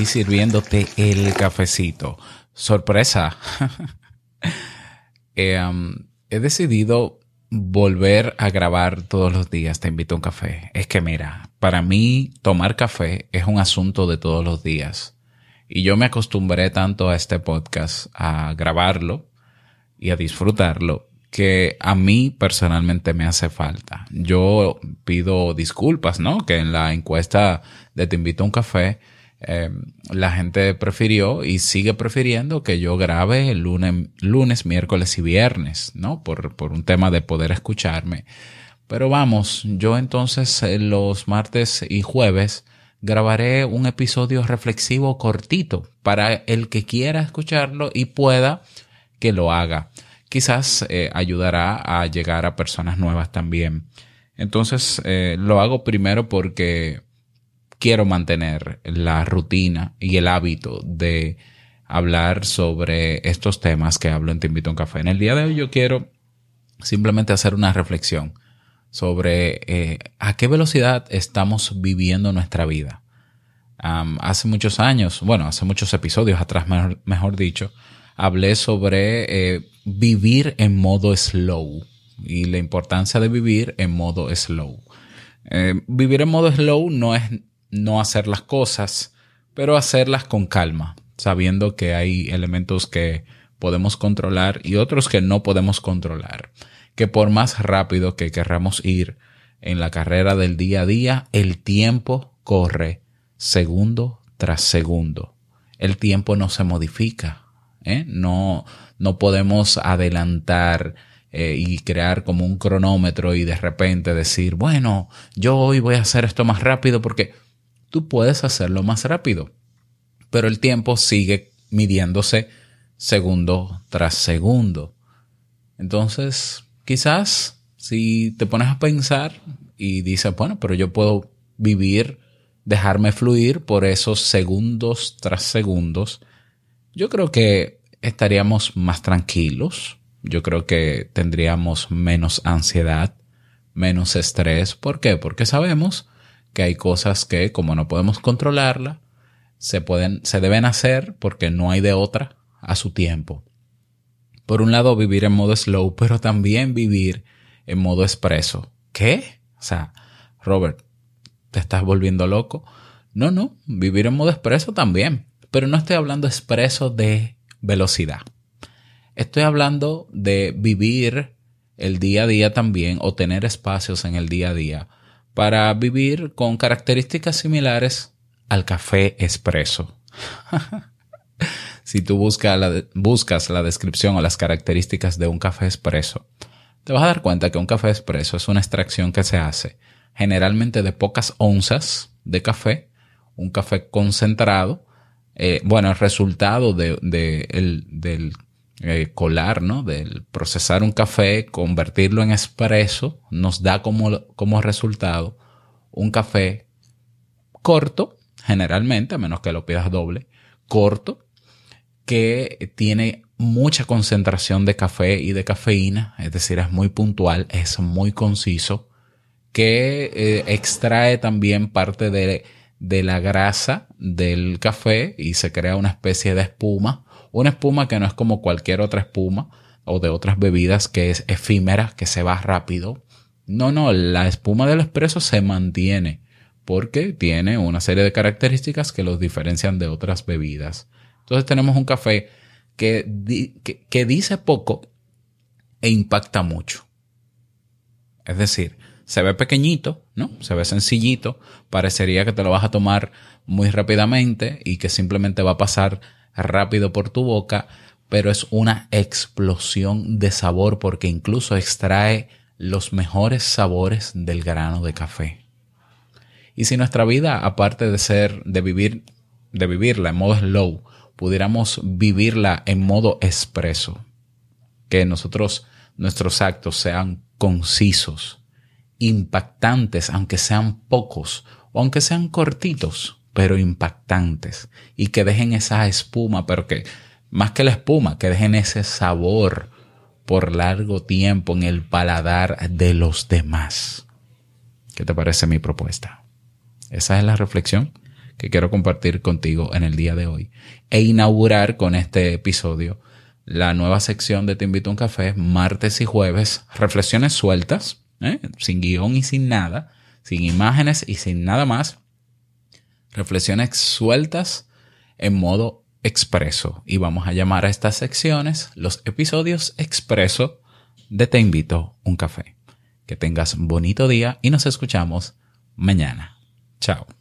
aquí sirviéndote el cafecito. Sorpresa. Eh, um, he decidido volver a grabar todos los días. Te invito a un café. Es que mira, para mí tomar café es un asunto de todos los días. Y yo me acostumbré tanto a este podcast, a grabarlo y a disfrutarlo, que a mí personalmente me hace falta. Yo pido disculpas, ¿no? Que en la encuesta de Te invito a un café, eh, la gente prefirió y sigue prefiriendo que yo grabe lunes, lunes, miércoles y viernes, ¿no? Por, por un tema de poder escucharme. Pero vamos, yo entonces eh, los martes y jueves grabaré un episodio reflexivo cortito para el que quiera escucharlo y pueda que lo haga quizás eh, ayudará a llegar a personas nuevas también. Entonces eh, lo hago primero porque quiero mantener la rutina y el hábito de hablar sobre estos temas que hablo en Te invito a un café. En el día de hoy yo quiero simplemente hacer una reflexión sobre eh, a qué velocidad estamos viviendo nuestra vida. hace muchos años, bueno, hace muchos episodios atrás, mejor dicho, hablé sobre eh, vivir en modo slow y la importancia de vivir en modo slow. Eh, vivir en modo slow no es no hacer las cosas, pero hacerlas con calma, sabiendo que hay elementos que podemos controlar y otros que no podemos controlar. Que por más rápido que querramos ir en la carrera del día a día, el tiempo corre segundo tras segundo. El tiempo no se modifica, ¿eh? No, no podemos adelantar eh, y crear como un cronómetro y de repente decir, bueno, yo hoy voy a hacer esto más rápido porque tú puedes hacerlo más rápido, pero el tiempo sigue midiéndose segundo tras segundo. Entonces, quizás si te pones a pensar y dices, bueno, pero yo puedo vivir, dejarme fluir por esos segundos tras segundos, yo creo que estaríamos más tranquilos, yo creo que tendríamos menos ansiedad, menos estrés. ¿Por qué? Porque sabemos que hay cosas que, como no podemos controlarla, se pueden, se deben hacer porque no hay de otra a su tiempo. Por un lado, vivir en modo slow, pero también vivir en modo expreso. ¿Qué? O sea, Robert, ¿te estás volviendo loco? No, no, vivir en modo expreso también. Pero no estoy hablando expreso de velocidad. Estoy hablando de vivir el día a día también o tener espacios en el día a día para vivir con características similares al café expreso. si tú buscas la, buscas la descripción o las características de un café expreso, te vas a dar cuenta que un café expreso es una extracción que se hace generalmente de pocas onzas de café, un café concentrado, eh, bueno, el resultado de, del eh, colar, ¿no? Del procesar un café, convertirlo en espresso, nos da como, como resultado un café corto, generalmente, a menos que lo pidas doble, corto, que tiene mucha concentración de café y de cafeína, es decir, es muy puntual, es muy conciso, que eh, extrae también parte de, de la grasa del café y se crea una especie de espuma una espuma que no es como cualquier otra espuma o de otras bebidas que es efímera, que se va rápido. No, no, la espuma del espresso se mantiene porque tiene una serie de características que los diferencian de otras bebidas. Entonces tenemos un café que, que, dice poco e impacta mucho. Es decir, se ve pequeñito, ¿no? Se ve sencillito, parecería que te lo vas a tomar muy rápidamente y que simplemente va a pasar rápido por tu boca, pero es una explosión de sabor porque incluso extrae los mejores sabores del grano de café. Y si nuestra vida, aparte de ser, de vivir, de vivirla en modo slow, pudiéramos vivirla en modo expreso, que nosotros, nuestros actos sean concisos, impactantes, aunque sean pocos o aunque sean cortitos, pero impactantes y que dejen esa espuma, pero que más que la espuma, que dejen ese sabor por largo tiempo en el paladar de los demás. ¿Qué te parece mi propuesta? Esa es la reflexión que quiero compartir contigo en el día de hoy e inaugurar con este episodio la nueva sección de Te invito a un café, martes y jueves, reflexiones sueltas, ¿eh? sin guion y sin nada, sin imágenes y sin nada más, reflexiones sueltas en modo expreso. Y vamos a llamar a estas secciones los episodios expreso de Te invito un café. Que tengas bonito día y nos escuchamos mañana. Chao.